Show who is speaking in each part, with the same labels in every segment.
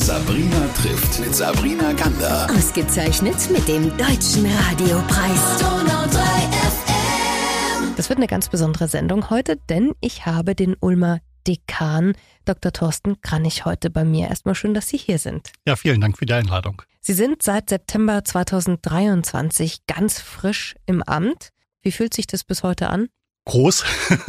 Speaker 1: Sabrina trifft mit Sabrina Gander.
Speaker 2: Ausgezeichnet mit dem Deutschen Radiopreis.
Speaker 3: Das wird eine ganz besondere Sendung heute, denn ich habe den Ulmer Dekan Dr. Thorsten Kranich heute bei mir. Erstmal schön, dass Sie hier sind.
Speaker 4: Ja, vielen Dank für die Einladung.
Speaker 3: Sie sind seit September 2023 ganz frisch im Amt. Wie fühlt sich das bis heute an?
Speaker 4: Groß.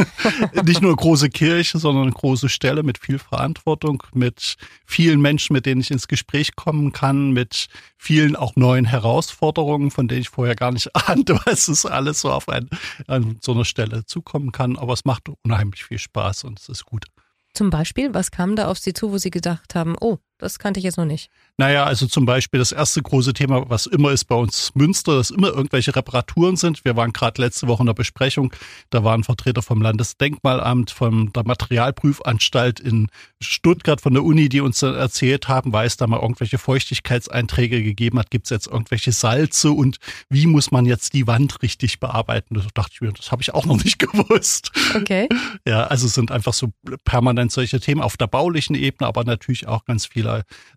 Speaker 4: Nicht nur große Kirche, sondern eine große Stelle mit viel Verantwortung, mit vielen Menschen, mit denen ich ins Gespräch kommen kann, mit vielen auch neuen Herausforderungen, von denen ich vorher gar nicht ahnte, was es alles so auf ein, an so einer Stelle zukommen kann. Aber es macht unheimlich viel Spaß und es ist gut.
Speaker 3: Zum Beispiel, was kam da auf Sie zu, wo Sie gedacht haben, oh, das kannte ich jetzt noch nicht.
Speaker 4: Naja, also zum Beispiel das erste große Thema, was immer ist bei uns Münster, dass immer irgendwelche Reparaturen sind. Wir waren gerade letzte Woche in der Besprechung, da waren Vertreter vom Landesdenkmalamt, von der Materialprüfanstalt in Stuttgart, von der Uni, die uns dann erzählt haben, weil es da mal irgendwelche Feuchtigkeitseinträge gegeben hat, gibt es jetzt irgendwelche Salze und wie muss man jetzt die Wand richtig bearbeiten? Da dachte ich mir, das habe ich auch noch nicht gewusst.
Speaker 3: Okay.
Speaker 4: Ja, also es sind einfach so permanent solche Themen auf der baulichen Ebene, aber natürlich auch ganz viele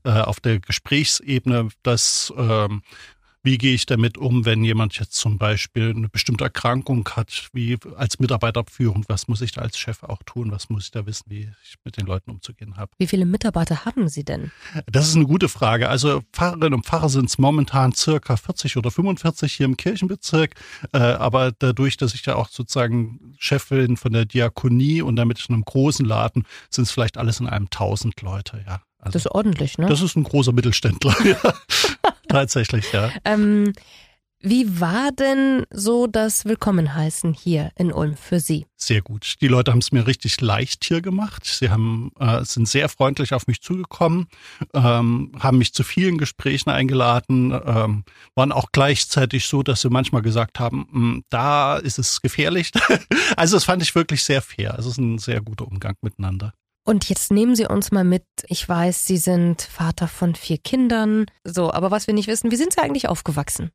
Speaker 4: äh, auf der Gesprächsebene, dass ähm, wie gehe ich damit um, wenn jemand jetzt zum Beispiel eine bestimmte Erkrankung hat, wie als Mitarbeiterführung, was muss ich da als Chef auch tun, was muss ich da wissen, wie ich mit den Leuten umzugehen habe.
Speaker 3: Wie viele Mitarbeiter haben Sie denn?
Speaker 4: Das ist eine gute Frage. Also Pfarrerinnen und Pfarrer sind es momentan circa 40 oder 45 hier im Kirchenbezirk, äh, aber dadurch, dass ich ja auch sozusagen Chefin von der Diakonie und damit in einem großen Laden, sind es vielleicht alles in einem 1000 Leute, ja.
Speaker 3: Also, das ist ordentlich, ne?
Speaker 4: Das ist ein großer Mittelständler, ja. Tatsächlich, ja.
Speaker 3: Ähm, wie war denn so das Willkommenheißen hier in Ulm für Sie?
Speaker 4: Sehr gut. Die Leute haben es mir richtig leicht hier gemacht. Sie haben, äh, sind sehr freundlich auf mich zugekommen, ähm, haben mich zu vielen Gesprächen eingeladen, ähm, waren auch gleichzeitig so, dass sie manchmal gesagt haben, hm, da ist es gefährlich. also das fand ich wirklich sehr fair. Also es ist ein sehr guter Umgang miteinander.
Speaker 3: Und jetzt nehmen Sie uns mal mit. Ich weiß, Sie sind Vater von vier Kindern. So, aber was wir nicht wissen, wie sind Sie eigentlich aufgewachsen?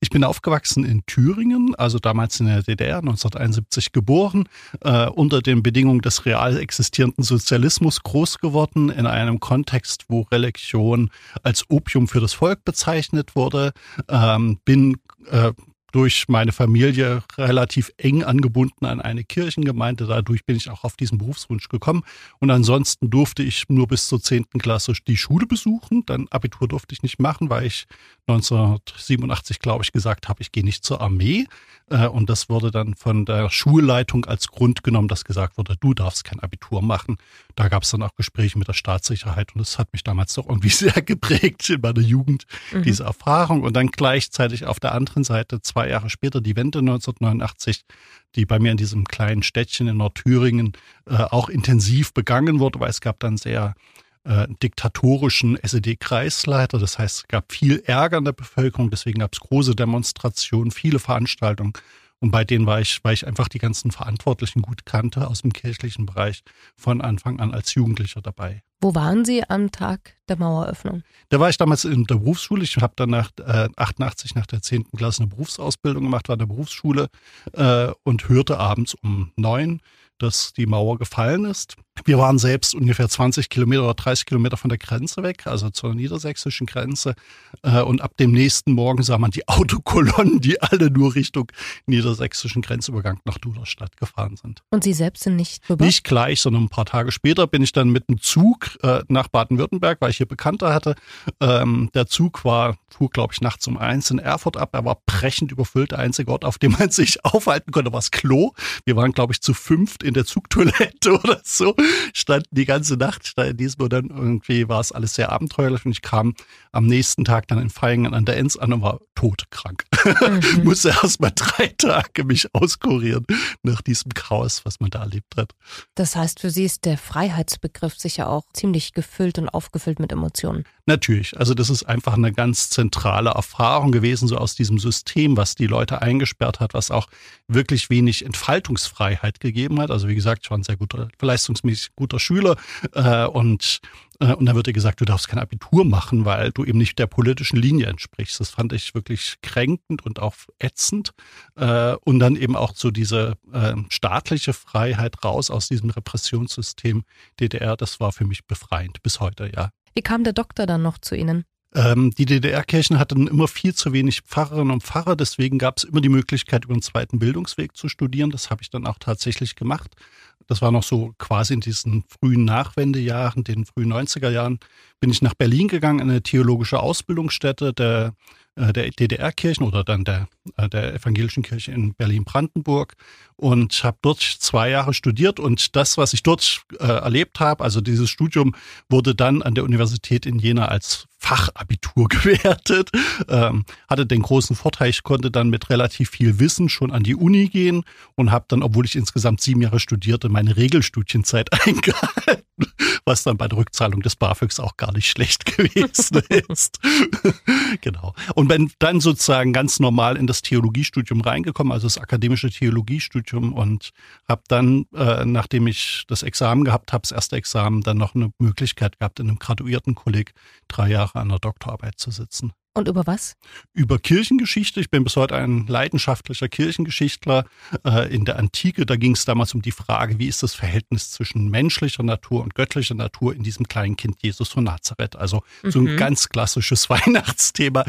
Speaker 4: Ich bin aufgewachsen in Thüringen, also damals in der DDR, 1971 geboren, äh, unter den Bedingungen des real existierenden Sozialismus groß geworden, in einem Kontext, wo Religion als Opium für das Volk bezeichnet wurde, ähm, bin äh, durch meine Familie relativ eng angebunden an eine Kirchengemeinde. Dadurch bin ich auch auf diesen Berufswunsch gekommen. Und ansonsten durfte ich nur bis zur zehnten Klasse die Schule besuchen. Dann Abitur durfte ich nicht machen, weil ich 1987, glaube ich, gesagt habe, ich gehe nicht zur Armee. Äh, und das wurde dann von der Schulleitung als Grund genommen, dass gesagt wurde, du darfst kein Abitur machen. Da gab es dann auch Gespräche mit der Staatssicherheit und das hat mich damals doch irgendwie sehr geprägt in meiner Jugend, mhm. diese Erfahrung. Und dann gleichzeitig auf der anderen Seite, zwei Jahre später, die Wende 1989, die bei mir in diesem kleinen Städtchen in Nordthüringen äh, auch intensiv begangen wurde, weil es gab dann sehr äh, diktatorischen SED-Kreisleiter. Das heißt, es gab viel Ärger in der Bevölkerung, deswegen gab es große Demonstrationen, viele Veranstaltungen. Und bei denen war ich, weil ich einfach die ganzen Verantwortlichen gut kannte aus dem kirchlichen Bereich von Anfang an als Jugendlicher dabei.
Speaker 3: Wo waren Sie am Tag der Maueröffnung?
Speaker 4: Da war ich damals in der Berufsschule. Ich habe dann nach äh, 88 nach der 10. Klasse eine Berufsausbildung gemacht, war in der Berufsschule äh, und hörte abends um neun dass die Mauer gefallen ist. Wir waren selbst ungefähr 20 Kilometer oder 30 Kilometer von der Grenze weg, also zur niedersächsischen Grenze. Äh, und ab dem nächsten Morgen sah man die Autokolonnen, die alle nur Richtung niedersächsischen Grenzübergang nach Duderstadt gefahren sind.
Speaker 3: Und Sie selbst sind nicht rüber?
Speaker 4: Nicht gleich, sondern ein paar Tage später bin ich dann mit dem Zug äh, nach Baden-Württemberg, weil ich hier Bekannte hatte. Ähm, der Zug war, fuhr glaube ich nachts um eins in Erfurt ab. Er war brechend überfüllt. Der einzige Ort, auf dem man sich aufhalten konnte, war das Klo. Wir waren glaube ich zu fünft in der Zugtoilette oder so, standen die ganze Nacht in diesem und dann irgendwie war es alles sehr abenteuerlich und ich kam am nächsten Tag dann in Feingen an der Enz an und war todkrank. Mhm. Musste erst mal drei Tage mich auskurieren nach diesem Chaos, was man da erlebt hat.
Speaker 3: Das heißt, für Sie ist der Freiheitsbegriff sicher auch ziemlich gefüllt und aufgefüllt mit Emotionen.
Speaker 4: Natürlich. Also das ist einfach eine ganz zentrale Erfahrung gewesen, so aus diesem System, was die Leute eingesperrt hat, was auch wirklich wenig Entfaltungsfreiheit gegeben hat. Also wie gesagt, ich war ein sehr guter, leistungsmäßig guter Schüler äh, und äh, und dann wird dir gesagt, du darfst kein Abitur machen, weil du eben nicht der politischen Linie entsprichst. Das fand ich wirklich kränkend und auch ätzend. Äh, und dann eben auch so diese äh, staatliche Freiheit raus aus diesem Repressionssystem DDR, das war für mich befreiend bis heute, ja.
Speaker 3: Wie kam der Doktor dann noch zu Ihnen?
Speaker 4: Ähm, die DDR-Kirchen hatten immer viel zu wenig Pfarrerinnen und Pfarrer, deswegen gab es immer die Möglichkeit, über einen zweiten Bildungsweg zu studieren. Das habe ich dann auch tatsächlich gemacht. Das war noch so quasi in diesen frühen Nachwendejahren, den frühen 90er Jahren, bin ich nach Berlin gegangen, eine theologische Ausbildungsstätte der, äh, der DDR-Kirchen oder dann der, äh, der evangelischen Kirche in Berlin-Brandenburg und habe dort zwei Jahre studiert und das, was ich dort äh, erlebt habe, also dieses Studium wurde dann an der Universität in Jena als Fachabitur gewertet, ähm, hatte den großen Vorteil, ich konnte dann mit relativ viel Wissen schon an die Uni gehen und habe dann, obwohl ich insgesamt sieben Jahre studierte, meine Regelstudienzeit eingehalten, was dann bei der Rückzahlung des BAföGs auch gar nicht schlecht gewesen ist. genau. Und bin dann sozusagen ganz normal in das Theologiestudium reingekommen, also das akademische Theologiestudium und habe dann, äh, nachdem ich das Examen gehabt habe, das erste Examen, dann noch eine Möglichkeit gehabt, in einem Graduiertenkolleg drei Jahre an der Doktorarbeit zu sitzen.
Speaker 3: Und über was?
Speaker 4: Über Kirchengeschichte. Ich bin bis heute ein leidenschaftlicher Kirchengeschichtler. Äh, in der Antike, da ging es damals um die Frage, wie ist das Verhältnis zwischen menschlicher Natur und göttlicher Natur in diesem kleinen Kind Jesus von Nazareth. Also so ein mhm. ganz klassisches Weihnachtsthema.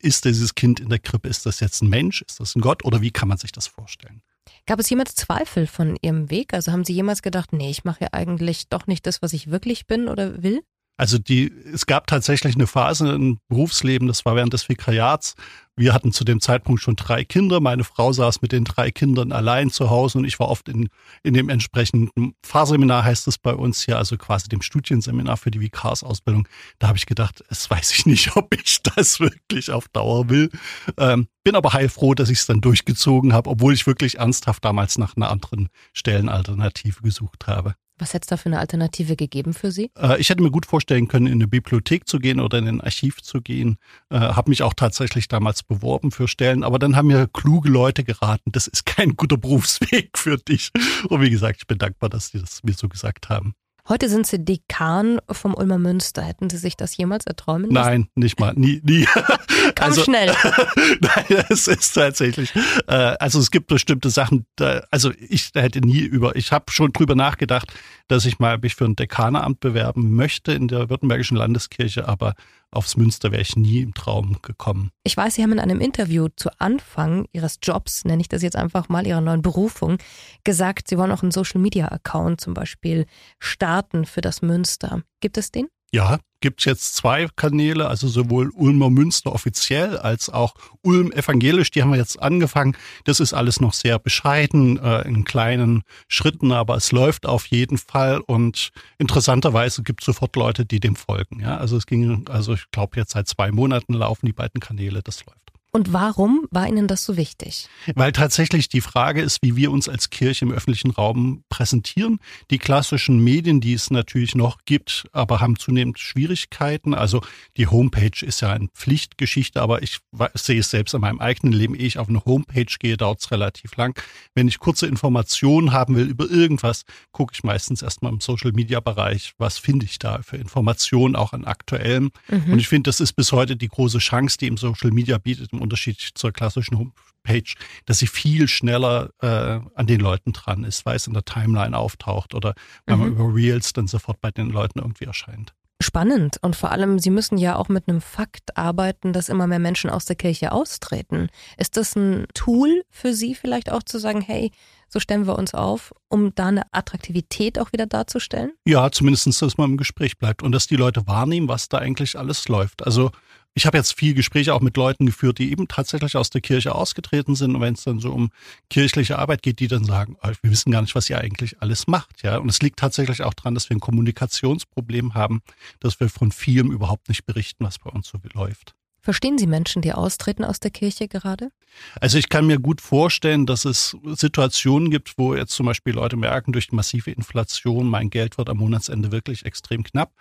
Speaker 4: Ist dieses Kind in der Krippe, ist das jetzt ein Mensch, ist das ein Gott oder wie kann man sich das vorstellen?
Speaker 3: Gab es jemals Zweifel von Ihrem Weg? Also haben Sie jemals gedacht, nee, ich mache ja eigentlich doch nicht das, was ich wirklich bin oder will?
Speaker 4: Also die, es gab tatsächlich eine Phase im Berufsleben, das war während des Vikariats. Wir hatten zu dem Zeitpunkt schon drei Kinder. Meine Frau saß mit den drei Kindern allein zu Hause und ich war oft in, in dem entsprechenden Fahrseminar, heißt es bei uns hier, also quasi dem Studienseminar für die Vikarsausbildung. Da habe ich gedacht, es weiß ich nicht, ob ich das wirklich auf Dauer will. Ähm, bin aber heilfroh, dass ich es dann durchgezogen habe, obwohl ich wirklich ernsthaft damals nach einer anderen Stellenalternative gesucht habe.
Speaker 3: Was hätte es da für eine Alternative gegeben für Sie?
Speaker 4: Äh, ich hätte mir gut vorstellen können, in eine Bibliothek zu gehen oder in ein Archiv zu gehen. Äh, habe mich auch tatsächlich damals beworben für Stellen, aber dann haben mir kluge Leute geraten, das ist kein guter Berufsweg für dich. Und wie gesagt, ich bin dankbar, dass die das mir so gesagt haben.
Speaker 3: Heute sind Sie Dekan vom Ulmer Münster. Hätten Sie sich das jemals erträumen
Speaker 4: lassen? Nein, nicht mal. Nie, nie.
Speaker 3: Komm also, schnell.
Speaker 4: Nein, es ist tatsächlich. Äh, also es gibt bestimmte Sachen. Da, also ich hätte nie über. Ich habe schon drüber nachgedacht, dass ich mal mich für ein Dekaneramt bewerben möchte in der Württembergischen Landeskirche, aber aufs Münster wäre ich nie im Traum gekommen.
Speaker 3: Ich weiß, Sie haben in einem Interview zu Anfang Ihres Jobs, nenne ich das jetzt einfach mal, Ihrer neuen Berufung, gesagt, Sie wollen auch einen Social-Media-Account zum Beispiel starten für das Münster. Gibt es den?
Speaker 4: Ja, gibt jetzt zwei Kanäle, also sowohl Ulmer Münster offiziell als auch Ulm evangelisch. Die haben wir jetzt angefangen. Das ist alles noch sehr bescheiden, äh, in kleinen Schritten, aber es läuft auf jeden Fall. Und interessanterweise gibt es sofort Leute, die dem folgen. Ja, also es ging, also ich glaube jetzt seit zwei Monaten laufen die beiden Kanäle. Das läuft.
Speaker 3: Und warum war Ihnen das so wichtig?
Speaker 4: Weil tatsächlich die Frage ist, wie wir uns als Kirche im öffentlichen Raum präsentieren. Die klassischen Medien, die es natürlich noch gibt, aber haben zunehmend Schwierigkeiten. Also die Homepage ist ja eine Pflichtgeschichte, aber ich sehe es selbst in meinem eigenen Leben, ehe ich auf eine Homepage gehe, dauert es relativ lang. Wenn ich kurze Informationen haben will über irgendwas, gucke ich meistens erstmal im Social-Media-Bereich, was finde ich da für Informationen, auch an aktuellem. Mhm. Und ich finde, das ist bis heute die große Chance, die im Social Media bietet, im Unterschied zur klassischen Homepage, dass sie viel schneller äh, an den Leuten dran ist, weil es in der Timeline auftaucht oder wenn mhm. man über Reels dann sofort bei den Leuten irgendwie erscheint.
Speaker 3: Spannend und vor allem, Sie müssen ja auch mit einem Fakt arbeiten, dass immer mehr Menschen aus der Kirche austreten. Ist das ein Tool für Sie vielleicht auch zu sagen, hey, so stellen wir uns auf, um da eine Attraktivität auch wieder darzustellen?
Speaker 4: Ja, zumindest, dass man im Gespräch bleibt und dass die Leute wahrnehmen, was da eigentlich alles läuft. Also ich habe jetzt viel Gespräche auch mit Leuten geführt, die eben tatsächlich aus der Kirche ausgetreten sind. Und wenn es dann so um kirchliche Arbeit geht, die dann sagen, wir wissen gar nicht, was ihr eigentlich alles macht. Ja, und es liegt tatsächlich auch daran, dass wir ein Kommunikationsproblem haben, dass wir von vielem überhaupt nicht berichten, was bei uns so läuft.
Speaker 3: Verstehen Sie Menschen, die austreten aus der Kirche gerade?
Speaker 4: Also ich kann mir gut vorstellen, dass es Situationen gibt, wo jetzt zum Beispiel Leute merken, durch die massive Inflation, mein Geld wird am Monatsende wirklich extrem knapp.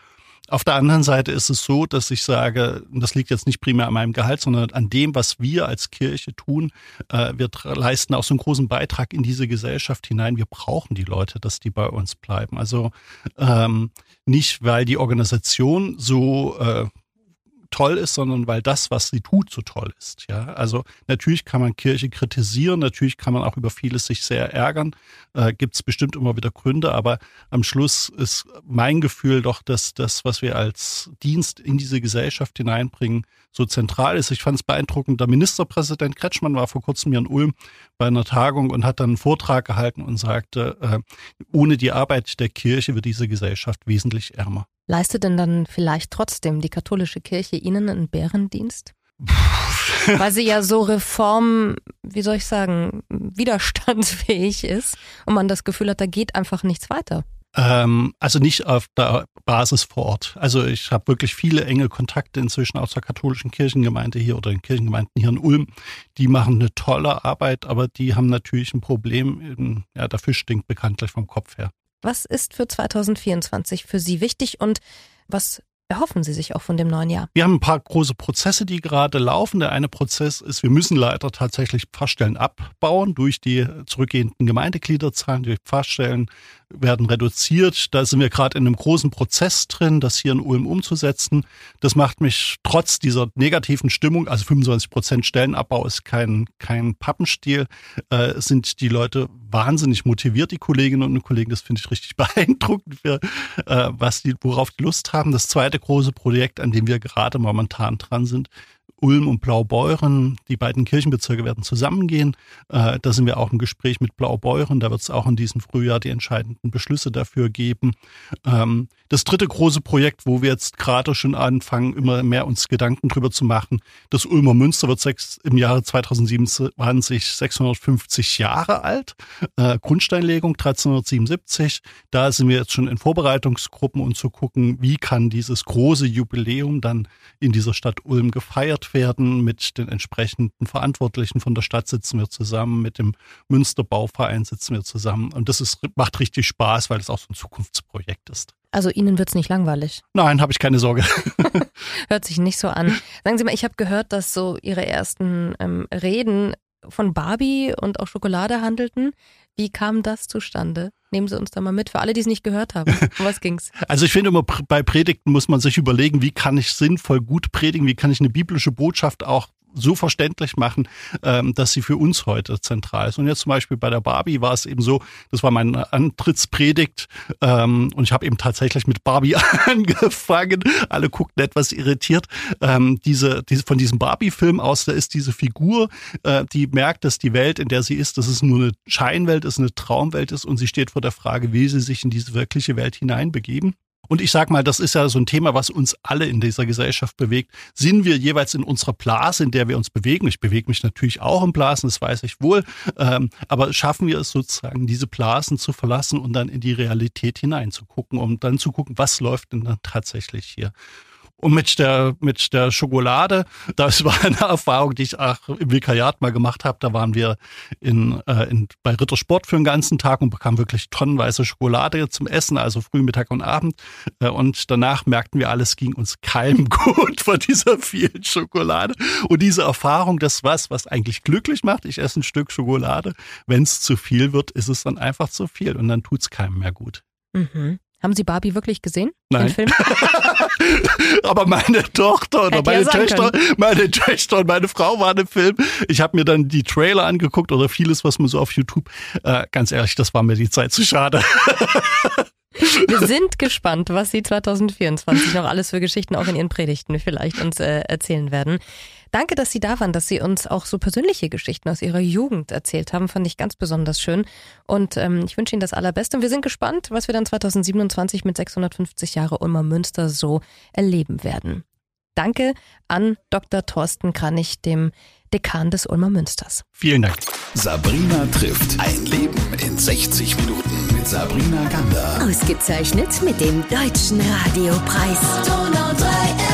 Speaker 4: Auf der anderen Seite ist es so, dass ich sage, das liegt jetzt nicht primär an meinem Gehalt, sondern an dem, was wir als Kirche tun. Äh, wir leisten auch so einen großen Beitrag in diese Gesellschaft hinein. Wir brauchen die Leute, dass die bei uns bleiben. Also ähm, nicht, weil die Organisation so äh, toll ist, sondern weil das, was sie tut, so toll ist. Ja, also natürlich kann man Kirche kritisieren, natürlich kann man auch über vieles sich sehr ärgern, äh, gibt es bestimmt immer wieder Gründe, aber am Schluss ist mein Gefühl doch, dass das, was wir als Dienst in diese Gesellschaft hineinbringen, so zentral ist. Ich fand es beeindruckend. Der Ministerpräsident Kretschmann war vor kurzem hier in Ulm bei einer Tagung und hat dann einen Vortrag gehalten und sagte, äh, ohne die Arbeit der Kirche wird diese Gesellschaft wesentlich ärmer.
Speaker 3: Leistet denn dann vielleicht trotzdem die katholische Kirche Ihnen einen Bärendienst? Weil sie ja so reform, wie soll ich sagen, widerstandsfähig ist und man das Gefühl hat, da geht einfach nichts weiter.
Speaker 4: Ähm, also nicht auf der Basis vor Ort. Also ich habe wirklich viele enge Kontakte inzwischen aus der katholischen Kirchengemeinde hier oder den Kirchengemeinden hier in Ulm. Die machen eine tolle Arbeit, aber die haben natürlich ein Problem. Ja, der Fisch stinkt bekanntlich vom Kopf her.
Speaker 3: Was ist für 2024 für Sie wichtig und was erhoffen Sie sich auch von dem neuen Jahr?
Speaker 4: Wir haben ein paar große Prozesse, die gerade laufen. Der eine Prozess ist, wir müssen leider tatsächlich Pfarrstellen abbauen durch die zurückgehenden Gemeindegliederzahlen. Die Pfarrstellen werden reduziert. Da sind wir gerade in einem großen Prozess drin, das hier in Ulm umzusetzen. Das macht mich trotz dieser negativen Stimmung, also 25 Prozent Stellenabbau ist kein, kein Pappenstiel, äh, sind die Leute wahnsinnig motiviert, die Kolleginnen und Kollegen. Das finde ich richtig beeindruckend, für, äh, was die, worauf die Lust haben. Das zweite große Projekt, an dem wir gerade momentan dran sind, Ulm und Blaubeuren, die beiden Kirchenbezirke werden zusammengehen. Äh, da sind wir auch im Gespräch mit Blaubeuren. Da wird es auch in diesem Frühjahr die entscheidenden Beschlüsse dafür geben. Ähm, das dritte große Projekt, wo wir jetzt gerade schon anfangen, immer mehr uns Gedanken drüber zu machen, das Ulmer Münster wird sechs, im Jahre 2027 650 Jahre alt. Äh, Grundsteinlegung 1377. Da sind wir jetzt schon in Vorbereitungsgruppen und zu gucken, wie kann dieses große Jubiläum dann in dieser Stadt Ulm gefeiert werden. Mit den entsprechenden Verantwortlichen von der Stadt sitzen wir zusammen, mit dem Münsterbauverein sitzen wir zusammen. Und das ist, macht richtig Spaß, weil es auch so ein Zukunftsprojekt ist.
Speaker 3: Also Ihnen wird's nicht langweilig?
Speaker 4: Nein, habe ich keine Sorge.
Speaker 3: Hört sich nicht so an. Sagen Sie mal, ich habe gehört, dass so Ihre ersten ähm, Reden von Barbie und auch Schokolade handelten. Wie kam das zustande? Nehmen Sie uns da mal mit, für alle, die es nicht gehört haben. Um was ging's?
Speaker 4: Also ich finde immer, bei Predigten muss man sich überlegen, wie kann ich sinnvoll gut predigen, wie kann ich eine biblische Botschaft auch so verständlich machen, ähm, dass sie für uns heute zentral ist. Und jetzt zum Beispiel bei der Barbie war es eben so, das war meine Antrittspredigt ähm, und ich habe eben tatsächlich mit Barbie angefangen. Alle guckten etwas irritiert. Ähm, diese, diese, von diesem Barbie-Film aus, da ist diese Figur, äh, die merkt, dass die Welt, in der sie ist, dass es nur eine Scheinwelt ist, eine Traumwelt ist und sie steht vor der Frage, will sie sich in diese wirkliche Welt hineinbegeben? Und ich sag mal, das ist ja so ein Thema, was uns alle in dieser Gesellschaft bewegt. Sind wir jeweils in unserer Blase, in der wir uns bewegen? Ich bewege mich natürlich auch in Blasen, das weiß ich wohl. Ähm, aber schaffen wir es sozusagen, diese Blasen zu verlassen und dann in die Realität hineinzugucken, um dann zu gucken, was läuft denn dann tatsächlich hier? Und mit der, mit der Schokolade, das war eine Erfahrung, die ich auch im Vikariat mal gemacht habe. Da waren wir in, äh, in, bei Rittersport für den ganzen Tag und bekamen wirklich tonnenweise Schokolade zum Essen, also früh, Mittag und Abend. Äh, und danach merkten wir, alles ging uns keinem gut von dieser vielen Schokolade. Und diese Erfahrung, das was, was eigentlich glücklich macht. Ich esse ein Stück Schokolade. Wenn es zu viel wird, ist es dann einfach zu viel und dann tut es keinem mehr gut.
Speaker 3: Mhm. Haben Sie Barbie wirklich gesehen?
Speaker 4: Nein.
Speaker 3: Den Film?
Speaker 4: Aber meine Tochter oder meine
Speaker 3: ja
Speaker 4: Töchter, meine Töchter und meine Frau waren im Film. Ich habe mir dann die Trailer angeguckt oder vieles, was man so auf YouTube. Äh, ganz ehrlich, das war mir die Zeit zu schade.
Speaker 3: Wir sind gespannt, was Sie 2024 noch alles für Geschichten auch in Ihren Predigten vielleicht uns äh, erzählen werden. Danke, dass Sie da waren, dass Sie uns auch so persönliche Geschichten aus Ihrer Jugend erzählt haben. Fand ich ganz besonders schön. Und ähm, ich wünsche Ihnen das Allerbeste. Und wir sind gespannt, was wir dann 2027 mit 650 Jahre Ulmer Münster so erleben werden. Danke an Dr. Thorsten Kranich, dem Dekan des Ulmer Münsters.
Speaker 4: Vielen Dank.
Speaker 1: Sabrina trifft ein Leben in 60 Minuten mit Sabrina Gander.
Speaker 2: Ausgezeichnet mit dem Deutschen Radiopreis.
Speaker 5: Donau 3